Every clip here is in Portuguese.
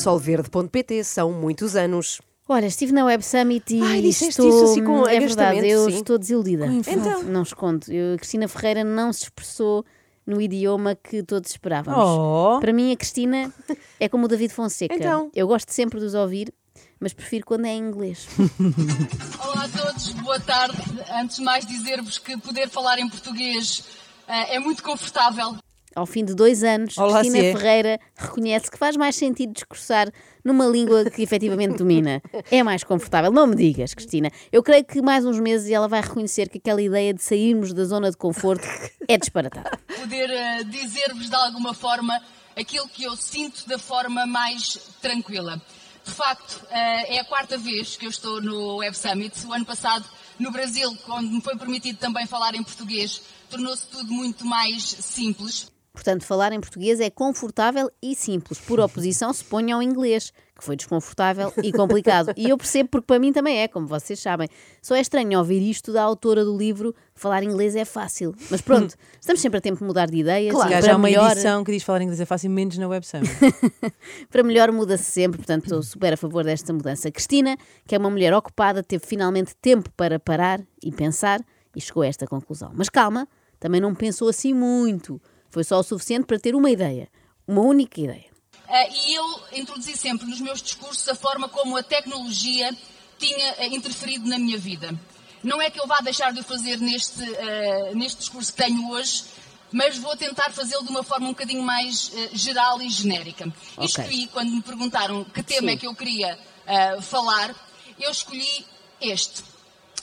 solverde.pt são muitos anos. Olha, estive na Web Summit e Ai, estou, isso assim com é verdade, eu sim. estou desiludida. Então. Não escondo. Eu, a Cristina Ferreira não se expressou no idioma que todos esperávamos. Oh. Para mim, a Cristina é como o David Fonseca. Então. Eu gosto sempre de os ouvir, mas prefiro quando é em inglês. Olá a todos, boa tarde. Antes de mais dizer-vos que poder falar em português eh, é muito confortável. Ao fim de dois anos, Olá, Cristina é. Ferreira reconhece que faz mais sentido discursar numa língua que efetivamente domina. É mais confortável. Não me digas, Cristina. Eu creio que mais uns meses ela vai reconhecer que aquela ideia de sairmos da zona de conforto é disparatada. Poder eh, dizer-vos de alguma forma aquilo que eu sinto da forma mais tranquila. De facto, eh, é a quarta vez que eu estou no Web Summit. O ano passado, no Brasil, quando me foi permitido também falar em português, tornou-se tudo muito mais simples. Portanto, falar em português é confortável e simples. Por oposição, se ponha ao inglês, que foi desconfortável e complicado. E eu percebo porque para mim também é, como vocês sabem. Só é estranho ouvir isto da autora do livro Falar inglês é fácil. Mas pronto, estamos sempre a tempo de mudar de ideias. Claro. e Já para há uma melhor, edição que diz falar inglês é fácil, menos na Web Summit. para melhor muda-se sempre, portanto estou super a favor desta mudança. Cristina, que é uma mulher ocupada, teve finalmente tempo para parar e pensar e chegou a esta conclusão. Mas calma, também não pensou assim muito. Foi só o suficiente para ter uma ideia. Uma única ideia. Eh, e eu introduzi sempre nos meus discursos a forma como a tecnologia tinha eh, interferido na minha vida. Não é que eu vá deixar de o fazer neste, eh, neste discurso que tenho hoje, mas vou tentar fazê-lo de uma forma um bocadinho mais eh, geral e genérica. E Ok. escolhi, quando me perguntaram que tema Sim. é que eu queria eh, falar, eu escolhi este: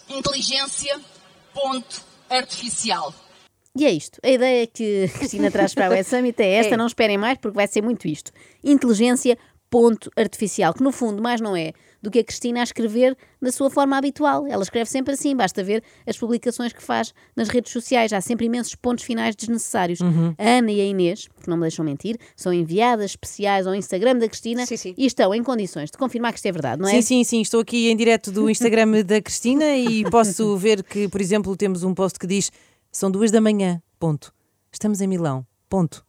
inteligência, ponto, artificial. E é isto. A ideia que a Cristina traz para a Web Summit é esta. É. Não esperem mais, porque vai ser muito isto. Inteligência ponto artificial, que no fundo mais não é do que a Cristina a escrever da sua forma habitual. Ela escreve sempre assim, basta ver as publicações que faz nas redes sociais. Há sempre imensos pontos finais desnecessários. A Ana e a Inês, que não me deixam mentir, são enviadas especiais ao Instagram da Cristina Sim, sim. e estão em condições de confirmar que isto é verdade, não é? Sim, sim, sim. Estou aqui em direto do Instagram da Cristina e posso ver que, por exemplo, temos um post que diz são duas da manhã, ponto. Estamos em Milão, ponto.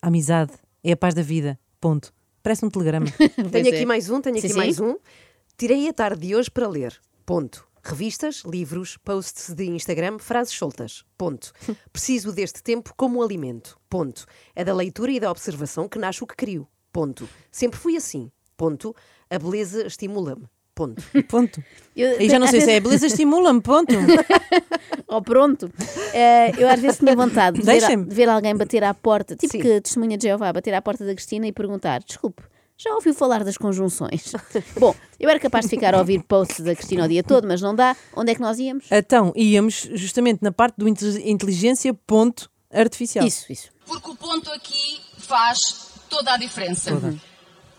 A amizade é a paz da vida, ponto. Parece um telegrama. Tenho é. aqui mais um, tenho Sim, aqui sim. mais um. Tirei a tarde de hoje para ler. Ponto. Revistas, livros, posts de Instagram, frases soltas. Ponto. Preciso deste tempo como alimento. Ponto. É da leitura e da observação que nasce o que crio. Ponto. Sempre fui assim. Ponto. A beleza estimula-me. Ponto. Ponto. Eu- E já não sei às se é vezes- beleza estimula-me, ponto. Oh, pronto. Eh, eu às vezes tinha vontade de ver, ver alguém bater à porta, tipo Sim. que testemunha de Jeová, bater à porta da Cristina e perguntar: desculpe, já ouviu falar das conjunções? Bom, eu era capaz de ficar a ouvir posts da Cristina o dia todo, mas não dá. Onde é que nós íamos? Então, íamos justamente na parte do inte- inteligência ponto artificial. Isso, isso. Porque o ponto aqui faz toda a diferença.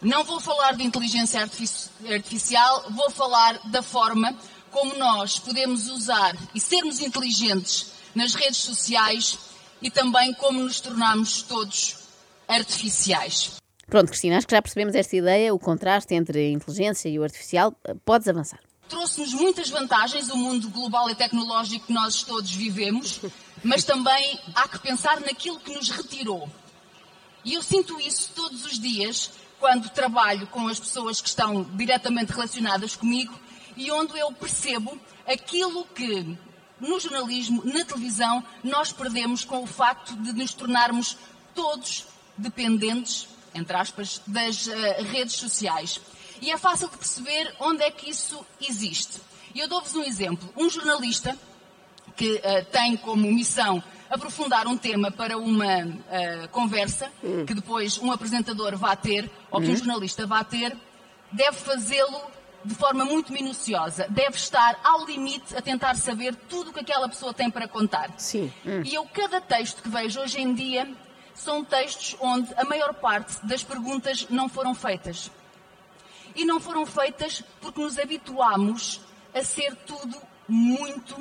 Não vou falar de inteligência artifici- artificial, vou falar da forma como nós podemos usar e sermos inteligentes nas redes sociais e também como nos tornamos todos artificiais. Pronto, Cristina, acho que já percebemos esta ideia, o contraste entre a inteligência e o artificial. Podes avançar. Trouxe-nos muitas vantagens o mundo global e tecnológico que nós todos vivemos, mas também há que pensar naquilo que nos retirou. E eu sinto isso todos os dias quando trabalho com as pessoas que estão diretamente relacionadas comigo e onde eu percebo aquilo que no jornalismo, na televisão, nós perdemos com o facto de nos tornarmos todos dependentes, entre aspas, das eh, redes sociais. E é fácil de perceber onde é que isso existe. E eu dou-vos um exemplo. Um jornalista que eh, tem como missão aprofundar um tema para uma eh, conversa que depois um apresentador vai ter, ou que um jornalista vai ter, deve fazê-lo de forma muito minuciosa. Deve estar ao limite a tentar saber tudo o que aquela pessoa tem para contar. Sim. E eu, cada texto que vejo hoje em dia, são textos onde a maior parte das perguntas não foram feitas. E não foram feitas porque nos habituámos a ser tudo muito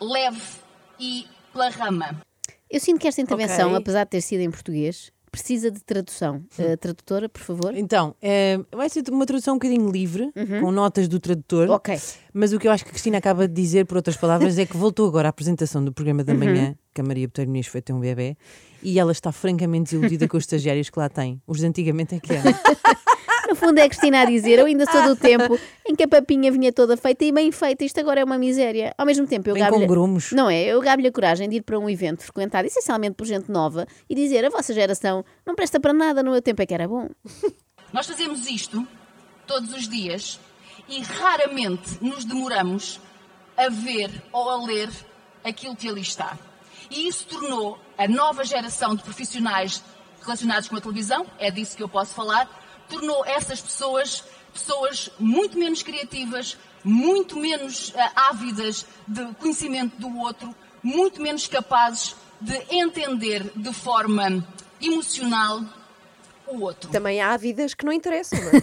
leve e pela rama. Eu sinto que esta intervenção, Ok. apesar de ter sido em português, precisa de tradução. Uh, tradutora, por favor. Então, é, vai ser uma tradução um bocadinho livre, com notas do tradutor. Uhum. Ok. Mas o que eu acho que a Cristina acaba de dizer, por outras palavras, é que voltou agora à apresentação do programa da manhã, que a Maria Botelho Muniz foi ter um bebê, e ela está francamente desiludida com os estagiários que lá tem. Os de antigamente é que eram. No fundo é a Cristina a dizer, eu ainda sou do tempo em que a papinha vinha toda feita e bem feita, isto agora é uma miséria. Ao mesmo tempo, eu Bem com grumos. Não é? Eu gabe-lhe a coragem de ir para um evento frequentado essencialmente por gente nova e dizer, a vossa geração não presta para nada, no meu tempo é que era bom. Nós fazemos isto todos os dias e raramente nos demoramos a ver ou a ler aquilo que ali está. E isso tornou a nova geração de profissionais relacionados com a televisão, é disso que eu posso falar, tornou essas pessoas pessoas muito menos criativas, muito menos ah, ávidas de conhecimento do outro, muito menos capazes de entender de forma emocional o outro. Também há vidas que não interessam, não é?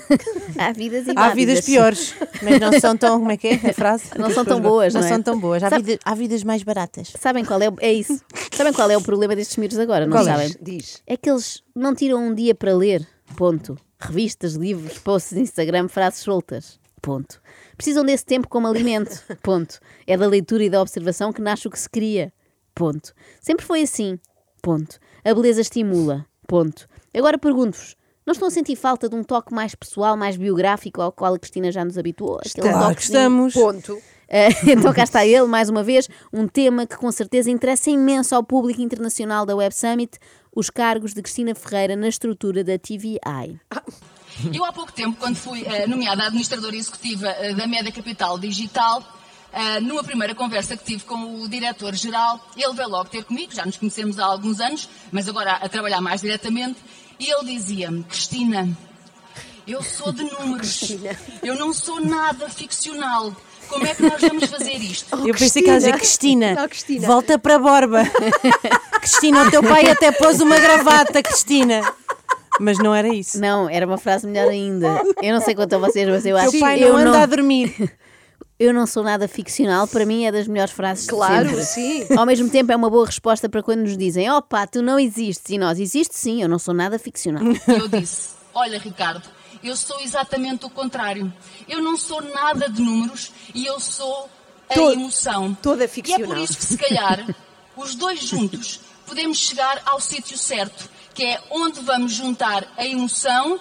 Há vidas e Há vidas piores, mas não são tão. Como é que é a frase? Não são tão boas, Não não é? são tão boas. Há, Sabe- vida- há vidas mais baratas. Sabem qual é, o- é isso? Sabem qual é o problema destes miúdos agora, não Qual é? sabem? Diz. É que eles não tiram um dia para ler, ponto. Revistas, livros, posts de Instagram, frases soltas, ponto. Precisam desse tempo como alimento, ponto. É da leitura e da observação que nasce o que se cria, ponto. Sempre foi assim, ponto. A beleza estimula, ponto. Agora pergunto-vos, não estão a sentir falta de um toque mais pessoal, mais biográfico, ao qual a Cristina já nos habituou? Aquele Claro que toquezinho? estamos. Ponto. Eh, então cá está ele, mais uma vez, um tema que com certeza interessa imenso ao público internacional da Web Summit, os cargos de Cristina Ferreira na estrutura da TVI. Eu há pouco tempo, quando fui eh, nomeada administradora executiva eh, da Média Capital Digital, eh, numa primeira conversa que tive com o diretor-geral, ele veio logo ter comigo, já nos conhecemos há alguns anos, mas agora a trabalhar mais diretamente, e ele dizia-me, Cristina, eu sou de números, eu não sou nada ficcional. Como é que nós vamos fazer isto? Eu pensei que ela ia dizer Cristina, Não, Cristina. volta para a Borba. Cristina, o teu pai até pôs uma gravata, Cristina. Mas não era isso. Não, era uma frase melhor ainda. Eu não sei quanto a vocês, mas eu acho pai que eu não anda não, a dormir. eu não sou nada ficcional, para mim é das melhores frases de Claro, sempre. sim. Ao mesmo tempo é uma boa resposta para quando nos dizem opa, tu não existes, e nós, existe sim, eu não sou nada ficcional. Eu disse: Olha, Ricardo, eu sou exatamente o contrário. Eu não sou nada de números e eu sou a emoção. toda E é ficcional. por isso que, se calhar, os dois juntos podemos chegar ao sítio certo, que é onde vamos juntar a emoção,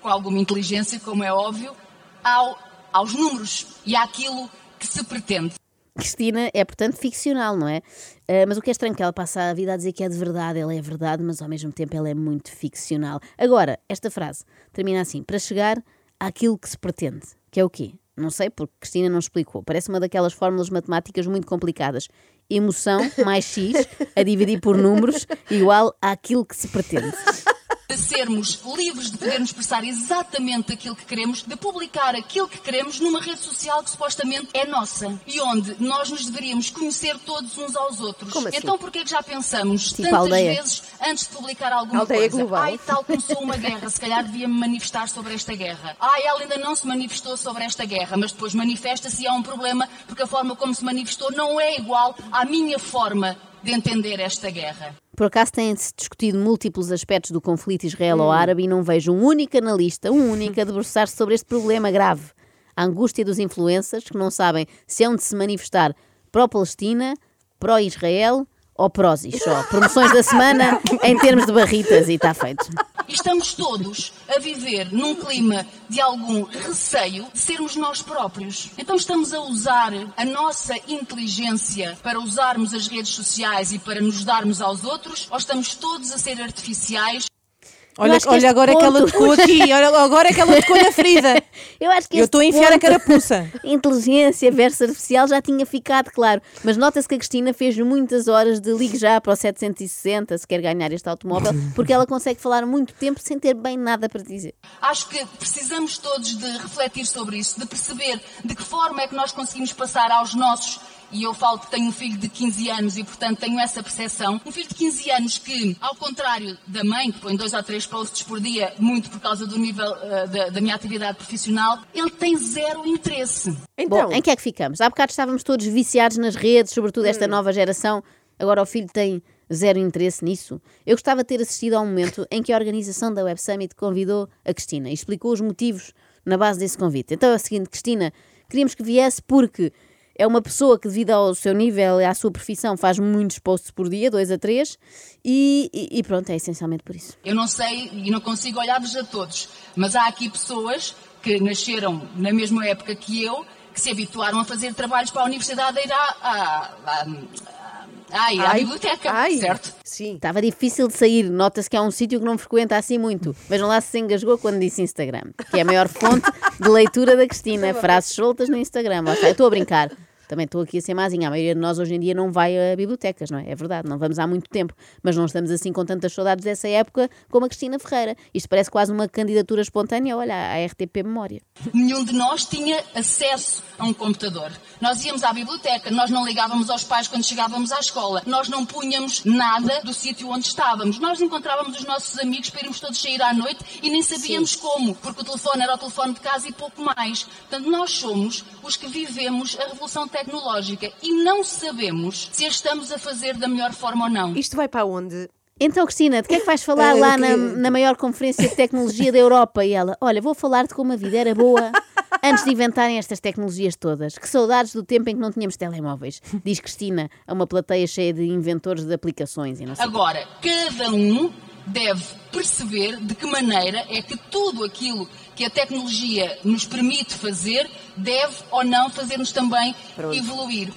com alguma inteligência, como é óbvio, ao, aos números e àquilo que se pretende. Cristina é, portanto, ficcional, não é? Ah, mas o que é estranho é que ela passa a vida a dizer que é de verdade, ela é verdade, mas ao mesmo tempo ela é muito ficcional. Agora, esta frase termina assim: para chegar àquilo que se pretende, que é o quê? Não sei, porque Cristina não explicou. Parece uma daquelas fórmulas matemáticas muito complicadas. Emoção mais X a dividir por números igual àquilo que se pretende. De sermos livres de podermos expressar exatamente aquilo que queremos, de publicar aquilo que queremos numa rede social que supostamente é nossa e onde nós nos deveríamos conhecer todos uns aos outros. Assim? Então porquê é que já pensamos Tipo tantas vezes antes de publicar alguma Aldeia coisa? global. Ai, tal começou uma guerra, se calhar devia-me manifestar sobre esta guerra. Ai, ela ainda não se manifestou sobre esta guerra, mas depois manifesta-se e há um problema porque a forma como se manifestou não é igual à minha forma de entender esta guerra. Por acaso têm-se discutido múltiplos aspectos do conflito israelo-árabe e não vejo um único analista, um único a debruçar-se sobre este problema grave. A angústia dos influencers que não sabem se é onde se manifestar pró-Palestina, pró-Israel ou pró-Zis. Só promoções da semana em termos de barritas e está feito. Estamos todos a viver num clima de algum receio de sermos nós próprios. Então estamos a usar a nossa inteligência para usarmos as redes sociais e para nos darmos aos outros, ou estamos todos a ser artificiais Olha, olha agora que ela ponto- tocou aqui. Olha agora que ela tocou na ferida. Eu acho que Eu estou a enfiar a ponto- carapuça. Inteligência versus artificial já tinha ficado claro. Mas nota-se que a Cristina fez muitas horas de ligue já para o 760 se quer ganhar este automóvel, porque ela consegue falar muito tempo sem ter bem nada para dizer. Acho que precisamos todos de refletir sobre isso, de perceber de que forma é que nós conseguimos passar aos nossos. E eu falo que tenho um filho de 15 anos e, portanto, tenho essa percepção. Um filho de 15 anos que, ao contrário da mãe, que põe dois ou três posts por dia, muito por causa do nível eh, da, da minha atividade profissional, ele tem zero interesse. Então, Bom, em que é que ficamos? Há bocado estávamos todos viciados nas redes, sobretudo esta nova geração. Agora o filho tem zero interesse nisso. Eu gostava de ter assistido ao momento em que a organização da Web Summit convidou a Cristina e explicou os motivos na base desse convite. Então é o seguinte, Cristina, queríamos que viesse porque é uma pessoa que, devido ao seu nível e à sua profissão, faz muitos posts por dia, dois a três, e, e, e pronto, é essencialmente por isso. Eu não sei e não consigo olhar-vos a todos, mas há aqui pessoas que nasceram na mesma época que eu, que se habituaram a fazer trabalhos para a universidade a ir à, à, à, à, à Ai, biblioteca, ai, certo? Sim. Estava difícil de sair, nota-se que é um sítio que não frequenta assim muito. Vejam lá se se engasgou quando disse Instagram, que é a maior fonte de leitura da Cristina. Frases soltas no Instagram. Estou a brincar. Também estou aqui a ser mazinha. A maioria de nós hoje em dia não vai a bibliotecas, não é? É verdade, não vamos há muito tempo. Mas não estamos assim com tantas saudades dessa época como a Cristina Ferreira. Isto parece quase uma candidatura espontânea, olha, à RTP Memória. Nenhum de nós tinha acesso a um computador. Nós íamos à biblioteca, nós não ligávamos aos pais quando chegávamos à escola, nós não punhamos nada do sítio onde estávamos. Nós encontrávamos os nossos amigos para irmos todos sair à noite e nem sabíamos como, porque o telefone era o telefone de casa e pouco mais. Portanto, nós somos os que vivemos a revolução tecnológica e não sabemos se a estamos a fazer da melhor forma ou não. Isto vai para onde? Então, Cristina, de que é que vais falar Ah, eu lá na, queria- na maior conferência de tecnologia da Europa? E ela, olha, vou falar de como a vida era boa antes de inventarem estas tecnologias todas. Que saudades do tempo em que não tínhamos telemóveis. Diz Cristina a uma plateia cheia de inventores de aplicações e não sei. Agora, cada um deve perceber de que maneira é que tudo aquilo que a tecnologia nos permite fazer deve ou não fazer-nos também evoluir.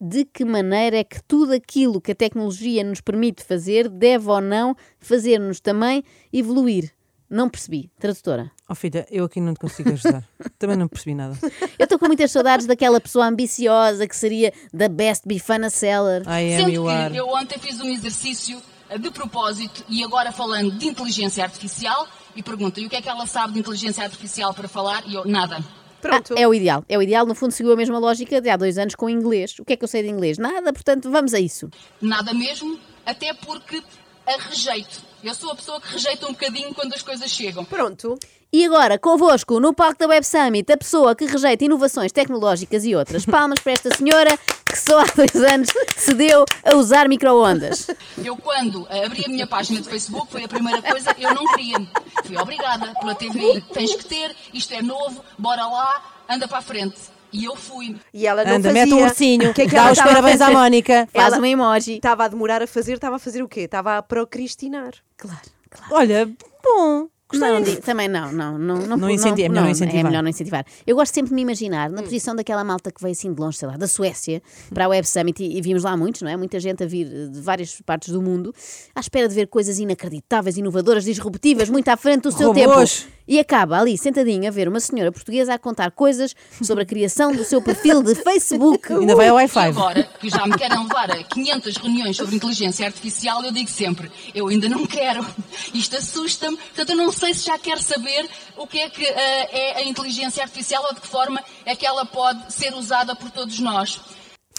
De que maneira é que tudo aquilo que a tecnologia nos permite fazer deve ou não fazer-nos também evoluir? Não percebi. Tradutora. Oh filha, eu aqui não te consigo ajudar. Também não percebi nada. Eu estou com muitas saudades daquela pessoa ambiciosa que seria the best bifana seller. I am Sendo you que are. eu ontem fiz um exercício de propósito e agora falando de inteligência artificial e pergunta, e o que é que ela sabe de inteligência artificial para falar? E eu, nada. Pronto. Ah, é o ideal. É o ideal. No fundo, seguiu a mesma lógica de há dois anos com o inglês. O que é que eu sei de inglês? Nada, portanto, vamos a isso. Nada mesmo, até porque a rejeito. Eu sou a pessoa que rejeita um bocadinho quando as coisas chegam. Pronto. E agora, convosco, no palco da Web Summit, a pessoa que rejeita inovações tecnológicas e outras. Palmas para esta senhora que só há dois anos se deu a usar micro-ondas. Eu, quando abri a minha página de Facebook, foi a primeira coisa, eu não queria. Fui obrigada pela TV. Tens que ter, isto é novo, bora lá, anda para a frente. E eu fui. E ela não Anda, fazia. mete um ursinho. O que é que Dá ela os parabéns à? Mónica. Faz Ela- um emoji. Estava a demorar a fazer, estava a fazer o quê? Estava a procrastinar. Claro, claro. Olha, bom. Não, di- também não, não, não, não, Não é melhor não incentivar. É melhor não incentivar. Eu gosto sempre de me imaginar na posição daquela malta que veio assim de longe, sei lá, da Suécia, para a Web Summit, e, e vimos lá muitos, não é? Muita gente a vir de várias partes do mundo, à espera de ver coisas inacreditáveis, inovadoras, disruptivas, muito à frente do seu Robôs. tempo. E acaba ali, sentadinha, a ver uma senhora portuguesa a contar coisas sobre a criação do seu perfil de Facebook. Ainda vai ao E Wi-Fi. agora, que já me querem levar a 500 reuniões sobre inteligência artificial, eu digo sempre, eu ainda não quero. Isto assusta-me. Portanto, eu não sei se já quero saber o que é que eh, é a inteligência artificial ou de que forma é que ela pode ser usada por todos nós.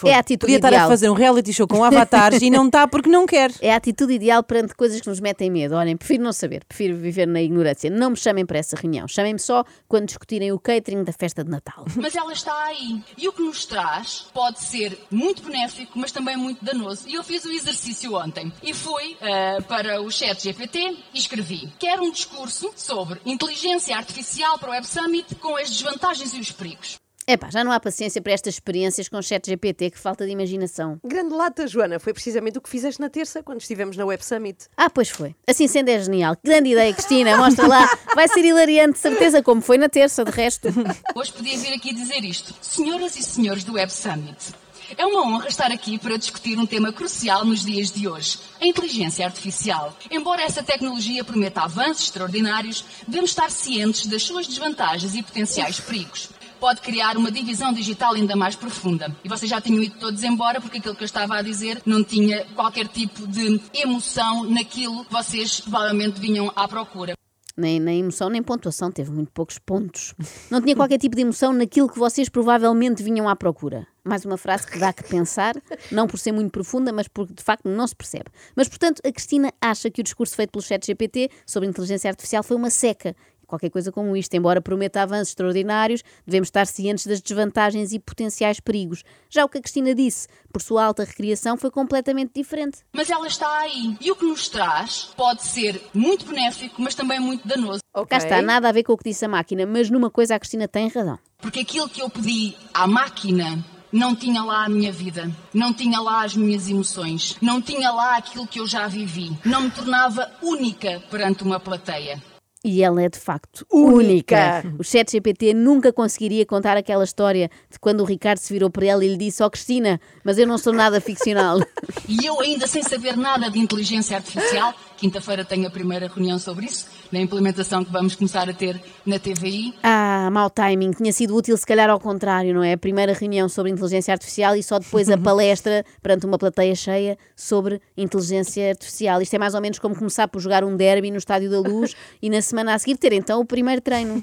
É a atitude Podia estar ideal. a fazer um reality show com avatares e não está porque não quer. É a atitude ideal perante coisas que nos metem medo. Olhem, prefiro não saber, prefiro viver na ignorância. Não me chamem para essa reunião. Chamem-me só quando discutirem o catering da festa de Natal. Mas ela está aí. E o que nos traz pode ser muito benéfico, mas também muito danoso. E eu fiz o exercício ontem. E fui eh, para o chat GPT e escrevi. Quero um discurso sobre inteligência artificial para o Web Summit com as desvantagens e os perigos. Epá, já não há paciência para estas experiências com chat GPT, que falta de imaginação. Grande lata, Joana. Foi precisamente o que fizeste na terça, quando estivemos na Web Summit. Ah, pois foi. Assim sendo é genial. Grande ideia, Cristina. Mostra lá. Vai ser hilariante, de certeza, como foi na terça, de resto. Hoje podia vir aqui dizer isto. Senhoras e senhores do Web Summit, é uma honra estar aqui para discutir um tema crucial nos dias de hoje, a inteligência artificial. Embora essa tecnologia prometa avanços extraordinários, devemos estar cientes das suas desvantagens e potenciais perigos. Pode criar uma divisão digital ainda mais profunda. E vocês já tinham ido todos embora porque aquilo que eu estava a dizer não tinha qualquer tipo de emoção naquilo que vocês provavelmente vinham à procura. Nem, nem emoção, nem pontuação. Teve muito poucos pontos. Não tinha qualquer tipo de emoção naquilo que vocês provavelmente vinham à procura. Mais uma frase que dá que pensar, não por ser muito profunda, mas porque de facto não se percebe. Mas, portanto, a Cristina acha que o discurso feito pelo chat GPT sobre inteligência artificial foi uma seca. Qualquer coisa como isto. Embora prometa avanços extraordinários, devemos estar cientes das desvantagens e potenciais perigos. Já o que a Cristina disse, por sua alta recriação, foi completamente diferente. Mas ela está aí. E o que nos traz pode ser muito benéfico, mas também muito danoso. Ok. Cá está, nada a ver com o que disse a máquina, mas numa coisa a Cristina tem razão. Porque aquilo que eu pedi à máquina não tinha lá a minha vida, não tinha lá as minhas emoções, não tinha lá aquilo que eu já vivi, não me tornava única perante uma plateia. E ela é de facto Única. única. O chat GPT nunca conseguiria contar aquela história de quando o Ricardo se virou para ela e lhe disse: Ó Cristina, mas eu não sou nada ficcional. E eu, ainda sem saber nada de inteligência artificial, quinta-feira tenho a primeira reunião sobre isso, na implementação que vamos começar a ter na TVI. ah, mau timing. Tinha sido útil, se calhar, ao contrário, não é? A primeira reunião sobre inteligência artificial e só depois a palestra perante uma plateia cheia sobre inteligência artificial. Isto é mais ou menos como começar por jogar um derby no Estádio da Luz e na semana a seguir ter então o primeiro treino.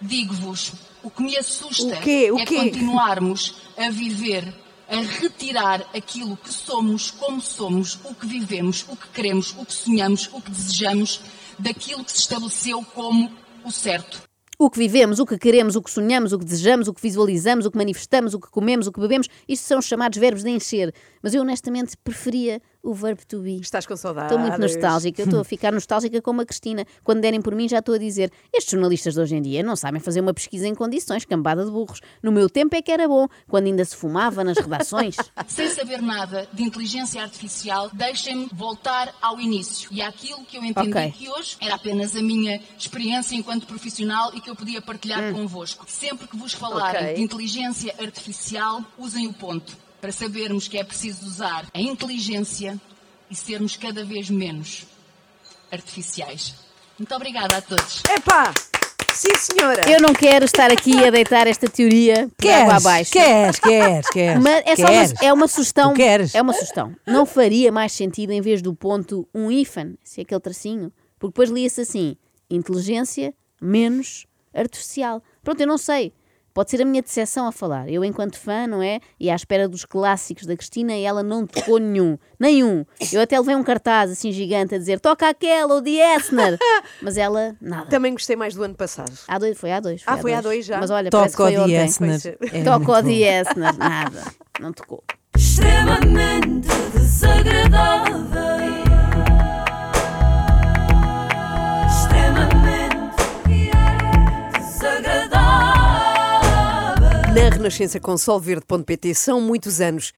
Digo-vos, o que me assusta O quê? O é quê? continuarmos a viver, a retirar aquilo que somos, como somos, o que vivemos, o que queremos, o que sonhamos, o que desejamos, daquilo que se estabeleceu como o certo. O que vivemos, o que queremos, o que sonhamos, o que desejamos, o que visualizamos, o que manifestamos, o que comemos, o que bebemos, isto são os chamados verbos de encher. Mas eu honestamente preferia o verbo to be. Estás com saudades. Estou muito nostálgica, eu estou a ficar nostálgica como a Cristina. Quando derem por mim, já estou a dizer: estes jornalistas de hoje em dia não sabem fazer uma pesquisa em condições, cambada de burros. No meu tempo é que era bom, quando ainda se fumava nas redações. Sem saber nada de inteligência artificial, deixem-me voltar ao início e àquilo que eu entendi Ok. que hoje era apenas a minha experiência enquanto profissional e que eu podia partilhar Hum. convosco. Sempre que vos falarem Ok. de inteligência artificial, usem o ponto para sabermos que é preciso usar a inteligência e sermos cada vez menos artificiais. Muito obrigada a todos. Epá! Sim, senhora! Eu não quero estar aqui a deitar esta teoria por água Queres, abaixo. queres, queres, queres. Mas é só queres. uma, é uma sugestão. Tu queres? É uma sugestão. Não faria mais sentido, em vez do ponto, um hífen, se é aquele tracinho? Porque depois lia-se assim: inteligência menos artificial. Pronto, eu não sei. Pode ser a minha decepção a falar. Eu, enquanto fã, não é? E à espera dos clássicos da Cristina, e ela não tocou nenhum. Nenhum. Eu até levei um cartaz assim gigante a dizer toca aquela, o The Essner. Mas ela, nada. Também gostei mais do ano passado. Há dois, foi há dois. Ah, foi há dois já? Mas olha, parece que Toca o foi. Diessner. Pois é. Toca o. The Essner. Nada. Não tocou. extremamente desagradável. Na Renascença com solverde.pt são muitos anos